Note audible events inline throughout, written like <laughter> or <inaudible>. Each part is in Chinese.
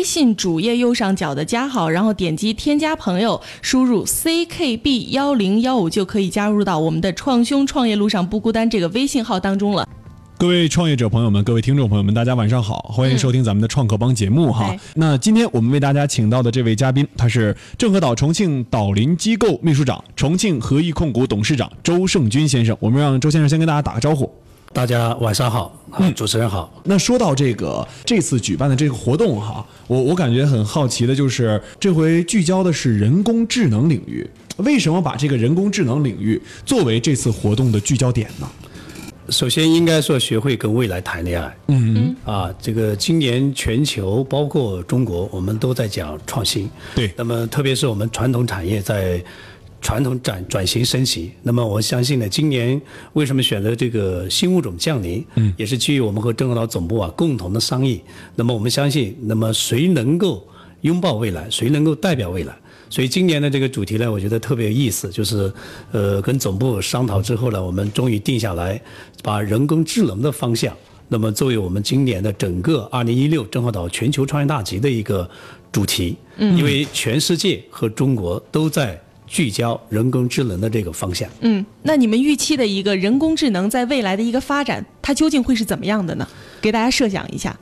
微信主页右上角的加号，然后点击添加朋友，输入 ckb 幺零幺五就可以加入到我们的“创兄创业路上不孤单”这个微信号当中了。各位创业者朋友们，各位听众朋友们，大家晚上好，欢迎收听咱们的创客帮节目哈。那今天我们为大家请到的这位嘉宾，他是郑和岛重庆岛林机构秘书长、重庆合益控股董事长周胜军先生。我们让周先生先跟大家打个招呼。大家晚上好，嗯，主持人好。那说到这个这次举办的这个活动哈，我我感觉很好奇的就是这回聚焦的是人工智能领域，为什么把这个人工智能领域作为这次活动的聚焦点呢？首先应该说学会跟未来谈恋爱。嗯嗯。啊，这个今年全球包括中国，我们都在讲创新。对。那么特别是我们传统产业在传统转转型升级。那么我相信呢，今年为什么选择这个新物种降临？嗯。也是基于我们和郑和岛总部啊共同的商议。那么我们相信，那么谁能够拥抱未来，谁能够代表未来？所以今年的这个主题呢，我觉得特别有意思，就是，呃，跟总部商讨之后呢，我们终于定下来，把人工智能的方向，那么作为我们今年的整个二零一六郑和岛全球创业大集的一个主题。嗯。因为全世界和中国都在聚焦人工智能的这个方向。嗯。那你们预期的一个人工智能在未来的一个发展，它究竟会是怎么样的呢？给大家设想一下。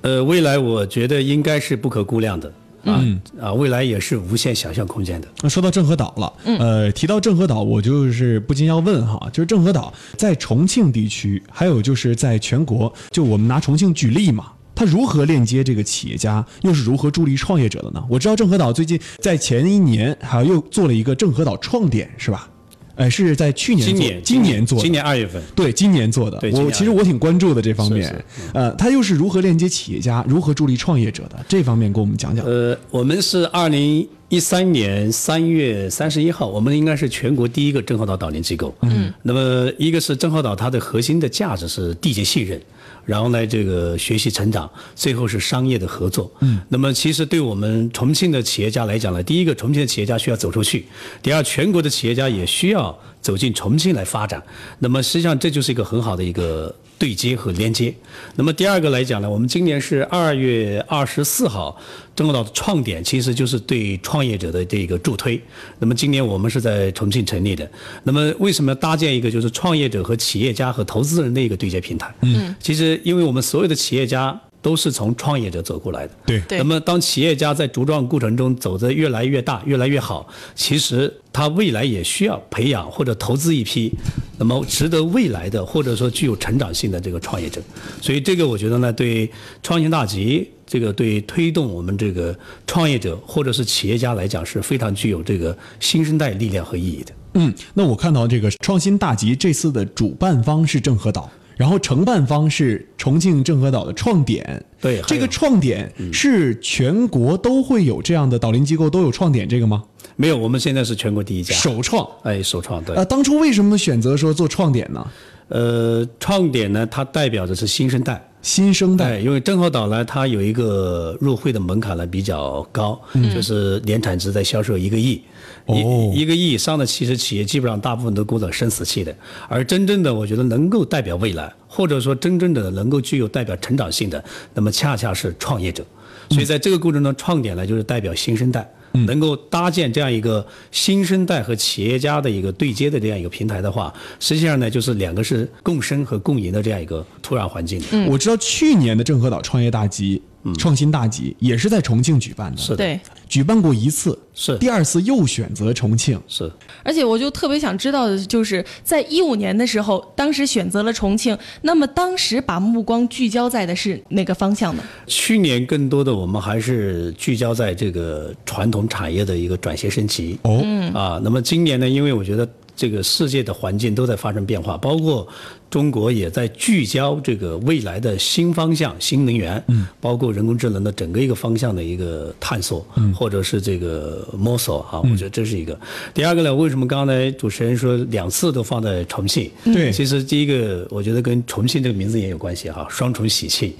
呃，未来我觉得应该是不可估量的。嗯啊，未来也是无限想象空间的。那说到郑和岛了，呃，提到郑和岛，我就是不禁要问哈，就是郑和岛在重庆地区，还有就是在全国，就我们拿重庆举例嘛，它如何链接这个企业家，又是如何助力创业者的呢？我知道郑和岛最近在前一年还又做了一个郑和岛创点，是吧？哎，是在去年、今年、今年做，今年二月份，对，今年做的。我其实我挺关注的这方面。呃，他又是如何链接企业家，如何助力创业者的？这方面给我们讲讲。呃，我们是二零一三年三月三十一号，我们应该是全国第一个郑和岛岛联机构。嗯。那么，一个是郑和岛，它的核心的价值是缔结信任。然后呢，这个学习成长，最后是商业的合作。嗯，那么其实对我们重庆的企业家来讲呢，第一个，重庆的企业家需要走出去；第二，全国的企业家也需要走进重庆来发展。那么实际上这就是一个很好的一个对接和连接。那么第二个来讲呢，我们今年是二月二十四号。中国岛的创点其实就是对创业者的这个助推。那么今年我们是在重庆成立的。那么为什么要搭建一个就是创业者和企业家和投资人的一个对接平台？嗯，其实因为我们所有的企业家。都是从创业者走过来的。对。那么，当企业家在茁壮过程中走得越来越大、越来越好，其实他未来也需要培养或者投资一批，那么值得未来的或者说具有成长性的这个创业者。所以，这个我觉得呢，对创新大集这个对推动我们这个创业者或者是企业家来讲是非常具有这个新生代力量和意义的。嗯，那我看到这个创新大集这次的主办方是郑和岛。然后承办方是重庆郑和岛的创点，对，这个创点是全国都会有这样的导林机构都有创点这个吗？没有，我们现在是全国第一家，首创，哎，首创，对。啊，当初为什么选择说做创点呢？呃，创点呢，它代表的是新生代。新生代，因为郑和岛呢，它有一个入会的门槛呢比较高，就是年产值在销售一个亿，一一个亿以上的其实企业基本上大部分都过着生死期的，而真正的我觉得能够代表未来，或者说真正的能够具有代表成长性的，那么恰恰是创业者，所以在这个过程中，创点呢就是代表新生代。能够搭建这样一个新生代和企业家的一个对接的这样一个平台的话，实际上呢，就是两个是共生和共赢的这样一个土壤环境。我知道去年的郑和岛创业大集。创新大集也是在重庆举办的，是的，举办过一次，是第二次又选择重庆，是。而且我就特别想知道的就是，在一五年的时候，当时选择了重庆，那么当时把目光聚焦在的是哪个方向呢？去年更多的我们还是聚焦在这个传统产业的一个转型升级。哦，啊，那么今年呢，因为我觉得。这个世界的环境都在发生变化，包括中国也在聚焦这个未来的新方向、新能源，嗯，包括人工智能的整个一个方向的一个探索，嗯，或者是这个摸索啊，我觉得这是一个。第二个呢，为什么刚才主持人说两次都放在重庆？对，其实第一个我觉得跟重庆这个名字也有关系哈，双重喜庆。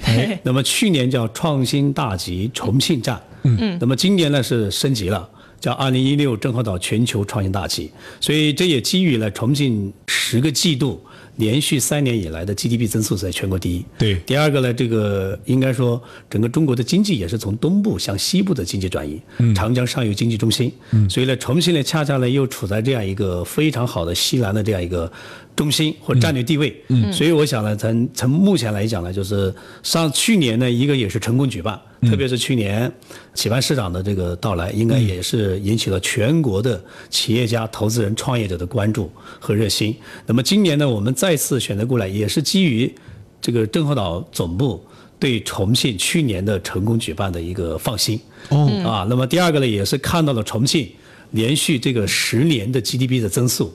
那么去年叫创新大集重庆站，嗯，那么今年呢是升级了。叫二零一六正和岛全球创新大计，所以这也基于了重庆十个季度连续三年以来的 GDP 增速在全国第一。对第二个呢，这个应该说整个中国的经济也是从东部向西部的经济转移，长江上游经济中心。所以呢，重庆呢恰恰呢又处在这样一个非常好的西南的这样一个中心或战略地位。所以我想呢，从从目前来讲呢，就是上去年呢，一个也是成功举办，特别是去年企办市长的这个到来，应该也是引起了全国的企业家、投资人、创业者的关注和热心。那么今年呢，我们再次选择过来，也是基于这个郑和岛总部对重庆去年的成功举办的一个放心。哦啊，那么第二个呢，也是看到了重庆连续这个十年的 GDP 的增速，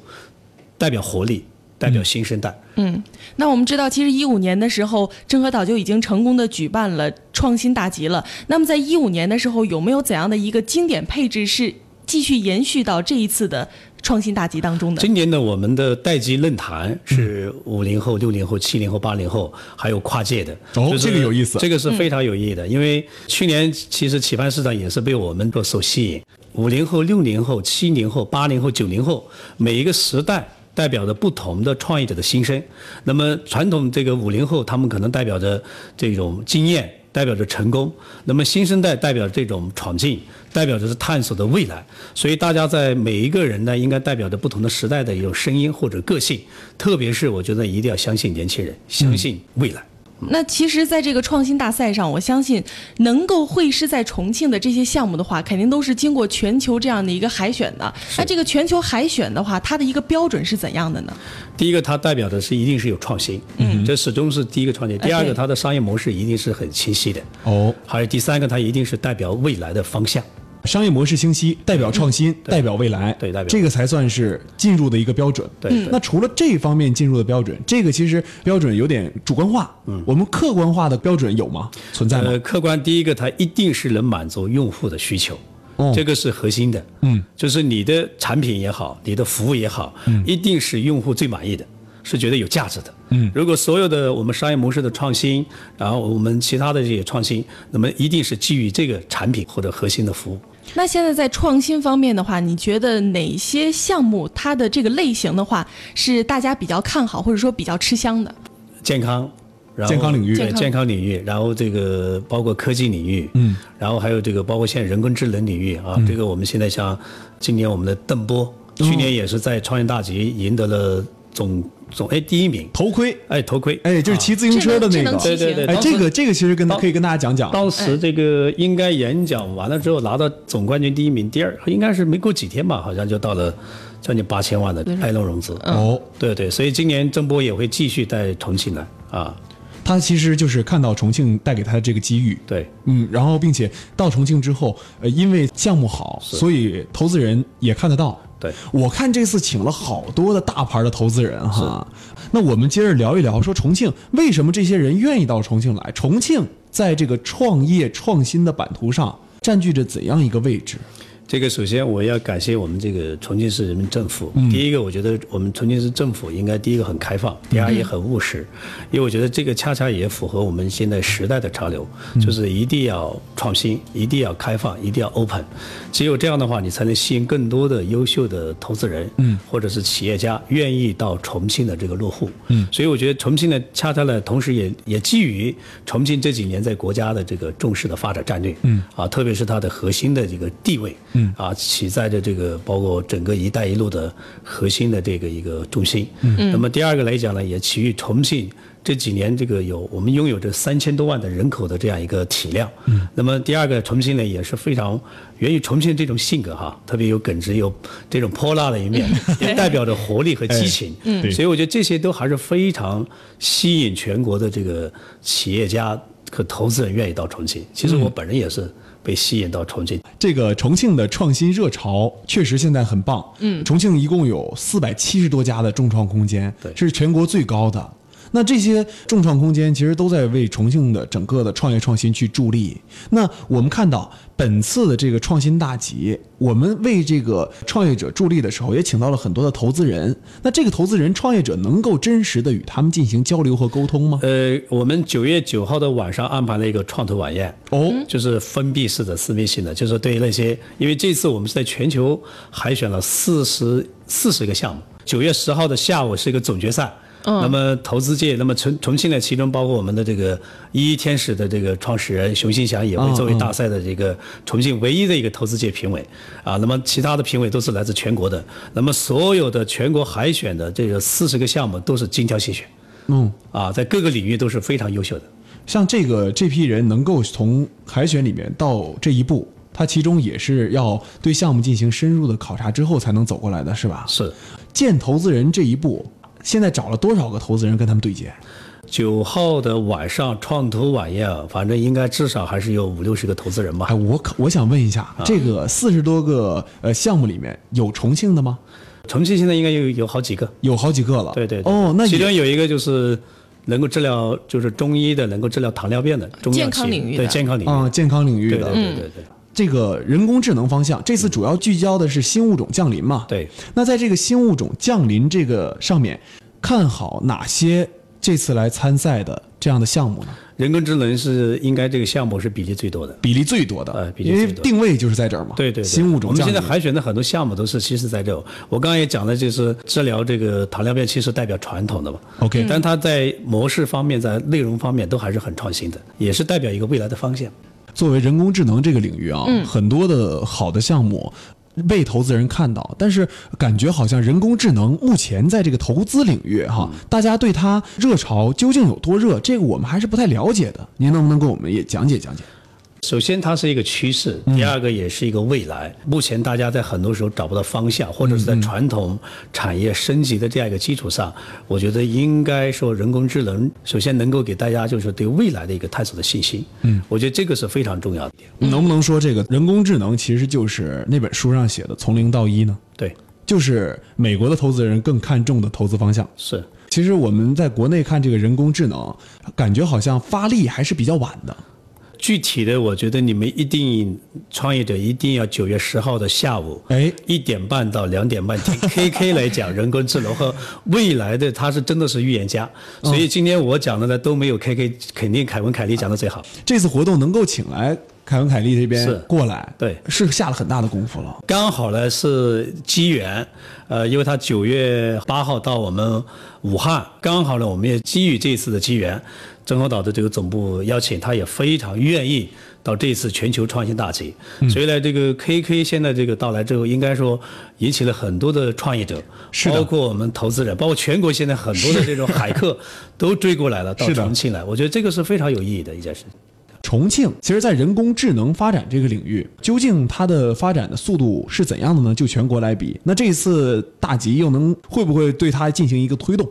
代表活力，代表新生代。嗯，那我们知道，其实一五年的时候，郑和岛就已经成功的举办了创新大集了。那么在一五年的时候，有没有怎样的一个经典配置是继续延续到这一次的创新大集当中的？今年呢，我们的代际论坛是五零后、六零后、七零后、八零后，还有跨界的。哦就是这个有意思这个是非常有意义的，因为去年其实启帆市场也是被我们所所吸引。五零后、六零后、七零后、八零后、九零后，每一个时代代表着不同的创业者的心声。那么传统这个五零后，他们可能代表着这种经验，代表着成功；那么新生代代表着这种闯劲，代表着是探索的未来。所以大家在每一个人呢，应该代表着不同的时代的一种声音或者个性。特别是我觉得一定要相信年轻人，相信未来。那其实，在这个创新大赛上，我相信能够会师在重庆的这些项目的话，肯定都是经过全球这样的一个海选的。那这个全球海选的话，它的一个标准是怎样的呢？第一个，它代表的是一定是有创新，嗯，这始终是第一个创新。第二个，它的商业模式一定是很清晰的，哦，还有第三个，它一定是代表未来的方向。商业模式清晰，代表创新，代表未来，对代表这个才算是进入的一个标准。对嗯那除了这方面进入的标准，这个其实标准有点主观化。嗯，我们客观化的标准有吗？存在吗？呃，客观第一个，它一定是能满足用户的需求，哦这个是核心的。嗯，就是你的产品也好，你的服务也好，一定是用户最满意的，是觉得有价值的。嗯，如果所有的我们商业模式的创新，然后我们其他的这些创新，那么一定是基于这个产品或者核心的服务。那现在在创新方面的话，你觉得哪些项目它的这个类型的话是大家比较看好，或者说比较吃香的？健康，然后健康领域。对健康。领域，然后这个包括科技领域，嗯，然后还有这个包括现在人工智能领域啊，嗯。这个我们现在像今年我们的邓波，哦。去年也是在创业大集赢得了总总哎第一名，头盔，哎头盔，哎，就是骑自行车的那个。对对对哎这个这个其实跟当可以跟大家讲讲。当时这个应该演讲完了之后拿到总冠军第一名，第二应该是没过几天吧，好像就到了将近八千万的爱龙融资。哦，对对，所以今年郑波也会继续带重庆来啊，他其实就是看到重庆带给他的这个机遇，对。嗯，然后并且到重庆之后，呃，因为项目好，所以投资人也看得到。对，我看这次请了好多的大牌的投资人哈。那我们接着聊一聊，说重庆为什么这些人愿意到重庆来？重庆在这个创业创新的版图上占据着怎样一个位置？这个首先我要感谢我们这个重庆市人民政府。嗯第一个，我觉得我们重庆市政府应该第一个很开放，第二也很务实，因为我觉得这个恰恰也符合我们现在时代的潮流，嗯就是一定要创新，一定要开放，一定要 open。只有这样的话，你才能吸引更多的优秀的投资人，嗯，或者是企业家愿意到重庆的这个落户。嗯，所以我觉得重庆呢，恰恰呢，同时也也基于重庆这几年在国家的这个重视的发展战略，嗯，啊，特别是它的核心的这个地位，嗯，啊，起在的这个包括整个“一带一路”的核心的这个一个中心。嗯，那么第二个来讲呢，也起于重庆。这几年，这个有我们拥有这三千多万的人口的这样一个体量，嗯，那么第二个重庆呢也是非常源于重庆这种性格哈，特别有耿直，有这种泼辣的一面，也代表着活力和激情，嗯对所以我觉得这些都还是非常吸引全国的这个企业家和投资人愿意到重庆。其实我本人也是被吸引到重庆，这个重庆的创新热潮确实现在很棒。嗯，重庆一共有四百七十多家的众创空间，对是全国最高的。那这些众创空间其实都在为重庆的整个的创业创新去助力。那我们看到本次的这个创新大集，我们为这个创业者助力的时候，也请到了很多的投资人。那这个投资人、创业者能够真实的与他们进行交流和沟通吗？呃，我们九月九号的晚上安排了一个创投晚宴，哦，就是封闭式的、私密性的，就是对于那些，因为这次我们是在全球海选了四十四十个项目，九月十号的下午是一个总决赛。那么投资界，那么重重庆呢，其中包括我们的这个一一天使的这个创始人熊新祥也会作为大赛的这个重庆唯一的一个投资界评委啊。那么其他的评委都是来自全国的。那么所有的全国海选的这个四十个项目都是精挑细选，嗯，啊，在各个领域都是非常优秀的。像这个这批人能够从海选里面到这一步，他其中也是要对项目进行深入的考察之后才能走过来的，是吧？是。见投资人这一步，现在找了多少个投资人跟他们对接？九号的晚上创投晚宴啊，反正应该至少还是有五六十个投资人吧。哎，我可我想问一下，这个四十多个呃项目里面有重庆的吗？重庆现在应该有有好几个，有好几个了。对对。哦，那其中有一个就是能够治疗，就是中医的，能够治疗糖尿病的中健康领域的，对健康领域啊，健康领域的，对对对对。这个人工智能方向，这次主要聚焦的是新物种降临嘛？对。那在这个新物种降临这个上面，看好哪些这次来参赛的这样的项目呢？人工智能是应该这个项目是比例最多的，比例最多的，呃，因为定位就是在这儿嘛。对对。新物种。我们现在海选的很多项目都是其实在这。我刚刚也讲的，就是治疗这个糖尿病，其实代表传统的嘛。OK。但它在模式方面，在内容方面都还是很创新的，也是代表一个未来的方向。作为人工智能这个领域啊，很多的好的项目被投资人看到，但是感觉好像人工智能目前在这个投资领域哈，大家对它热潮究竟有多热，这个我们还是不太了解的。您能不能给我们也讲解讲解？首先，它是一个趋势；第二个，也是一个未来。目前大家在很多时候找不到方向，或者是在传统产业升级的这样一个基础上，我觉得应该说人工智能首先能够给大家就是对未来的一个探索的信心。嗯，我觉得这个是非常重要的。能不能说这个人工智能其实就是那本书上写的“从零到一”呢？对，就是美国的投资人更看重的投资方向。是，其实我们在国内看这个人工智能，感觉好像发力还是比较晚的。具体的，我觉得你们一定创业者一定要九月十号的下午，哎，一点半到两点半听 <laughs> KK 来讲人工智能和未来的，他是真的是预言家。所以今天我讲的呢都没有 KK，肯定凯文凯利讲的最好。这次活动能够请来凯文凯利这边过来，对，是下了很大的功夫了。刚好呢是机缘，呃，因为他九月八号到我们武汉，刚好呢我们也基于这次的机缘。郑和岛的这个总部邀请，他也非常愿意到这次全球创新大集。所以呢，这个 KK 现在这个到来之后，应该说引起了很多的创业者，包括我们投资人，包括全国现在很多的这种海客都追过来了，到重庆来。我觉得这个是非常有意义的一件事。重庆其实，在人工智能发展这个领域，究竟它的发展的速度是怎样的呢？就全国来比，那这一次大集又能会不会对它进行一个推动？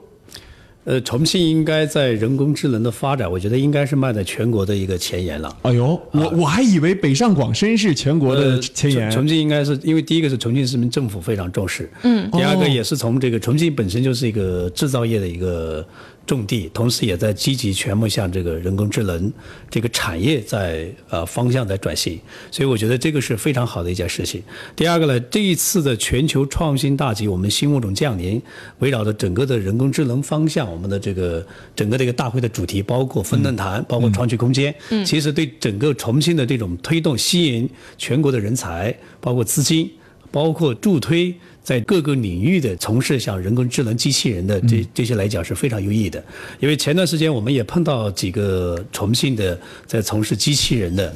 呃，重庆应该在人工智能的发展，我觉得应该是迈在全国的一个前沿了。哎呦，我我还以为北上广深是全国的前沿。重庆应该是因为第一个是重庆市民政府非常重视，嗯，第二个也是从这个重庆本身就是一个制造业的一个。种地，同时也在积极全部向这个人工智能这个产业在呃方向在转型，所以我觉得这个是非常好的一件事情。第二个呢，这一次的全球创新大集，我们新物种降临，围绕着整个的人工智能方向，我们的这个整个这个大会的主题，包括分论坛，包括创新空间，嗯，其实对整个重庆的这种推动，吸引全国的人才，包括资金，包括助推。在各个领域的从事像人工智能机器人的这这些来讲是非常有意义的，因为前段时间我们也碰到几个重庆的在从事机器人的，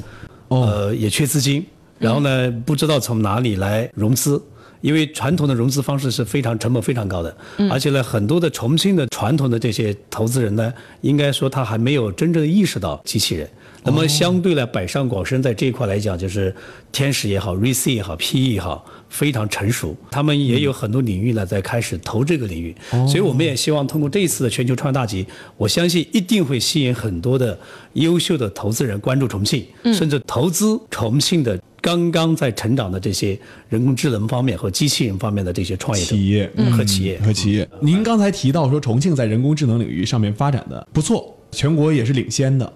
呃也缺资金，然后呢不知道从哪里来融资，因为传统的融资方式是非常成本非常高的，而且呢很多的重庆的传统的这些投资人呢，应该说他还没有真正意识到机器人。那么相对来，北上广深在这一块来讲，就是天使也好，RC 也好，PE 也好，非常成熟。他们也有很多领域呢，在开始投这个领域。所以我们也希望通过这一次的全球创业大集，我相信一定会吸引很多的优秀的投资人关注重庆，甚至投资重庆的刚刚在成长的这些人工智能方面和机器人方面的这些创业企业和企业和企业。您刚才提到说重庆在人工智能领域上面发展的不错，全国也是领先的。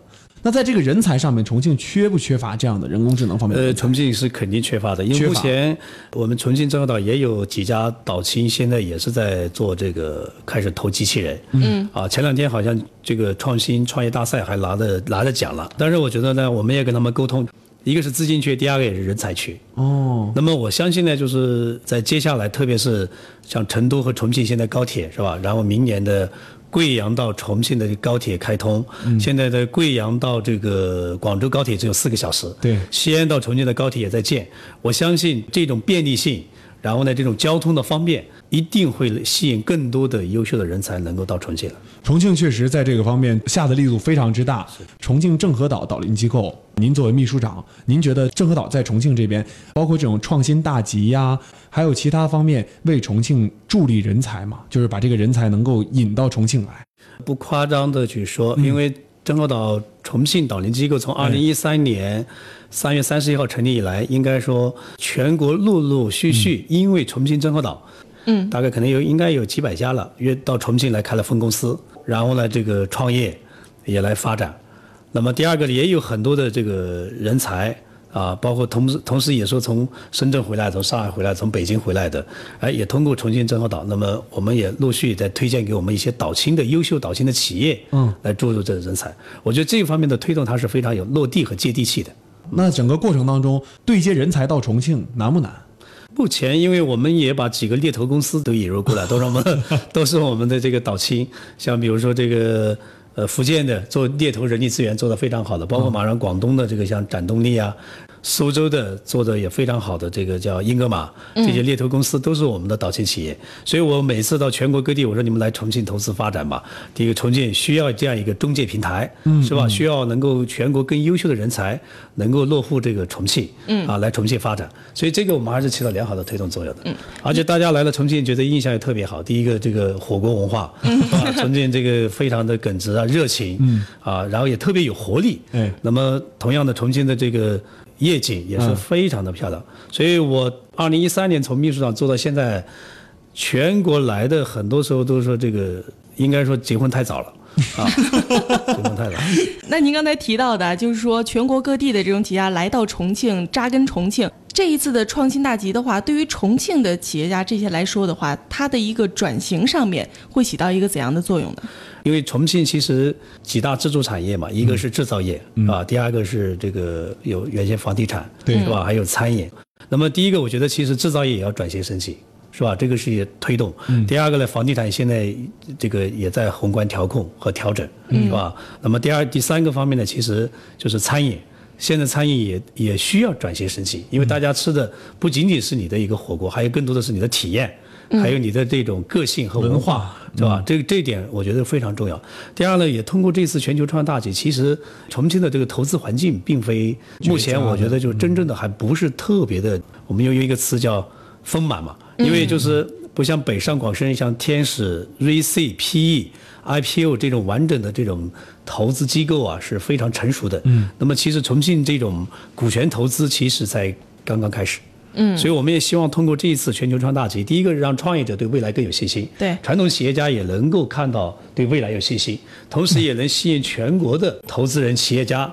那在这个人才上面，重庆缺不缺乏这样的人工智能方面？呃，重庆是肯定缺乏的，因为目前我们重庆郑和岛也有几家岛青，现在也是在做这个，开始投机器人。嗯。啊，前两天好像这个创新创业大赛还拿的拿着奖了。但是我觉得呢，我们也跟他们沟通，一个是资金缺，第二个也是人才缺。哦。那么我相信呢，就是在接下来，特别是像成都和重庆现在高铁是吧？然后明年的。贵阳到重庆的高铁开通，现在的贵阳到这个广州高铁只有四个小时。对西安到重庆的高铁也在建，我相信这种便利性，然后呢，这种交通的方便，一定会吸引更多的优秀的人才能够到重庆来。重庆确实在这个方面下的力度非常之大。重庆郑和岛岛林机构，您作为秘书长，您觉得郑和岛在重庆这边，包括这种创新大集呀，还有其他方面为重庆助力人才嘛？就是把这个人才能够引到重庆来。不夸张的去说，因为郑和岛重庆岛林机构从二零一三年三月三十一号成立以来，应该说全国陆陆续续因为重庆郑和岛，嗯，大概可能有应该有几百家了，约到重庆来开了分公司，然后呢，这个创业也来发展。那么第二个也有很多的这个人才啊，包括同时同时也说从深圳回来、从上海回来、从北京回来的，哎，也通过重庆郑和岛。那么我们也陆续在推荐给我们一些岛青的优秀岛青的企业，嗯，来注入这人才。我觉得这一方面的推动它是非常有落地和接地气的。那整个过程当中，对接人才到重庆难不难？目前，因为我们也把几个猎头公司都引入过来，都是我们 <laughs> 都是我们的这个岛青，像比如说这个呃福建的做猎头人力资源做得非常好的，包括马上广东的这个像展动力啊，苏州的做的也非常好的这个叫英格玛，这些猎头公司都是我们的岛青企业。所以我每次到全国各地，我说你们来重庆投资发展吧。第一个，重庆需要这样一个中介平台，是吧？需要能够全国更优秀的人才能够落户这个重庆，啊，来重庆发展。所以这个我们还是起到良好的推动作用的。而且大家来了重庆，觉得印象也特别好。第一个，这个火锅文化，<laughs> 啊，重庆这个非常的耿直啊，热情，啊，然后也特别有活力。哎那么同样的，重庆的这个夜景也是非常的漂亮。所以我二零一三年从秘书长做到现在，全国来的很多时候都说这个应该说结婚太早了啊，<laughs> 结婚太早。那您刚才提到的，就是说全国各地的这种企业家来到重庆扎根重庆，这一次的创新大集的话，对于重庆的企业家这些来说的话，它的一个转型上面会起到一个怎样的作用呢？因为重庆其实几大支柱产业嘛，一个是制造业、啊，第二个是这个有原先房地产，对是吧？还有餐饮。那么第一个，我觉得其实制造业也要转型升级，是吧？这个是也推动。第二个呢，房地产现在这个也在宏观调控和调整，是吧？那么第二、第三个方面呢，其实就是餐饮。现在餐饮也也需要转型升级，因为大家吃的不仅仅是你的一个火锅，还有更多的是你的体验，还有你的这种个性和文化，是吧？这个这一点我觉得非常重要。第二呢，也通过这次全球创业大集，其实重庆的这个投资环境并非目前我觉得就真正的还不是特别的，我们又有一个词叫丰满嘛，因为就是不像北上广深、像天使、VC、PE、IPO 这种完整的这种投资机构啊是非常成熟的。嗯，那么其实重庆这种股权投资其实才刚刚开始。嗯，所以我们也希望通过这一次全球创大集，第一个是让创业者对未来更有信心，对传统企业家也能够看到对未来有信心，同时也能吸引全国的投资人、企业家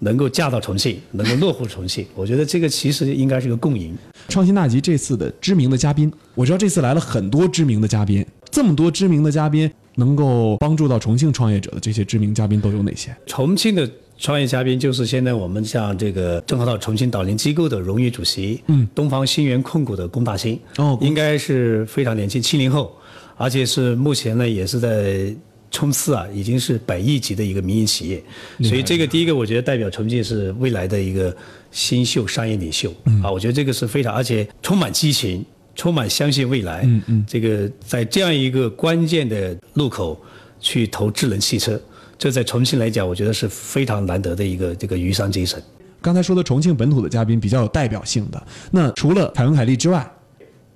能够嫁到重庆，能够落户重庆。我觉得这个其实应该是个共赢。创新大集这次的知名的嘉宾，我知道这次来了很多知名的嘉宾，这么多知名的嘉宾，能够帮助到重庆创业者的这些知名嘉宾都有哪些？重庆的创业嘉宾就是现在我们像这个正好到重庆导联机构的荣誉主席，嗯，东方新源控股的龚大兴，哦应该是非常年轻，七零后，而且是目前呢也是在冲刺啊，已经是百亿级的一个民营企业，所以这个第一个我觉得代表重庆是未来的一个新秀商业领袖。啊，我觉得这个是非常，而且充满激情。充满相信未来，嗯嗯，这个在这样一个关键的路口去投智能汽车，这在重庆来讲，我觉得是非常难得的一个这个渔商精神。刚才说的重庆本土的嘉宾比较有代表性的，那除了凯文凯利之外，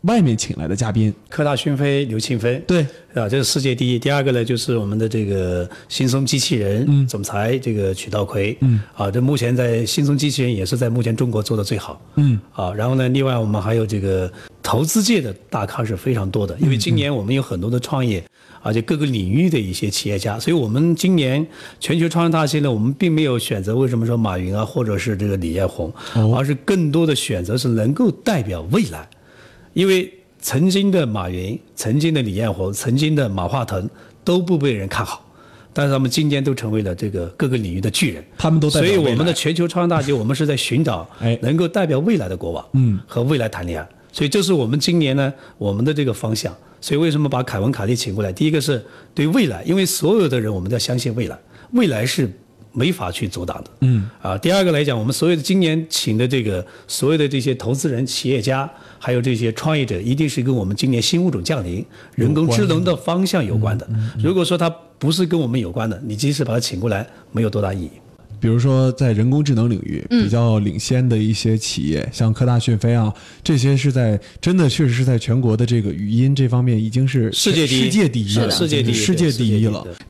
外面请来的嘉宾，科大讯飞刘庆飞，对。啊，这是世界第一。第二个呢，就是我们的这个新松机器人总裁这个曲道奎，嗯，啊，这目前在新松机器人也是在目前中国做的最好，嗯，啊，然后呢，另外我们还有这个投资界的大咖是非常多的，因为今年我们有很多的创业，而且各个领域的一些企业家，所以我们今年全球创业大戏呢，我们并没有选择为什么说马云啊，或者是这个李彦宏，而是更多的选择是能够代表未来。因为曾经的马云、曾经的李彦宏、曾经的马化腾都不被人看好，但是他们今天都成为了这个各个领域的巨人。他们都代表所以我们的全球创业大集，我们是在寻找能够代表未来的国王，嗯，和未来谈恋爱。所以这是我们今年呢，我们的这个方向。所以为什么把凯文卡利请过来？第一个是对未来，因为所有的人我们都要相信未来，未来是没法去阻挡的。嗯啊，第二个来讲，我们所有的今年请的这个所有的这些投资人、企业家，还有这些创业者，一定是跟我们今年新物种降临、人工智能的方向有关的。如果说它不是跟我们有关的，你即使把它请过来，没有多大意义。比如说，在人工智能领域比较领先的一些企业，像科大讯飞啊，这些是在真的确实是在全国的这个语音这方面已经是世界第一世界第一了，世界第一世界第一了对。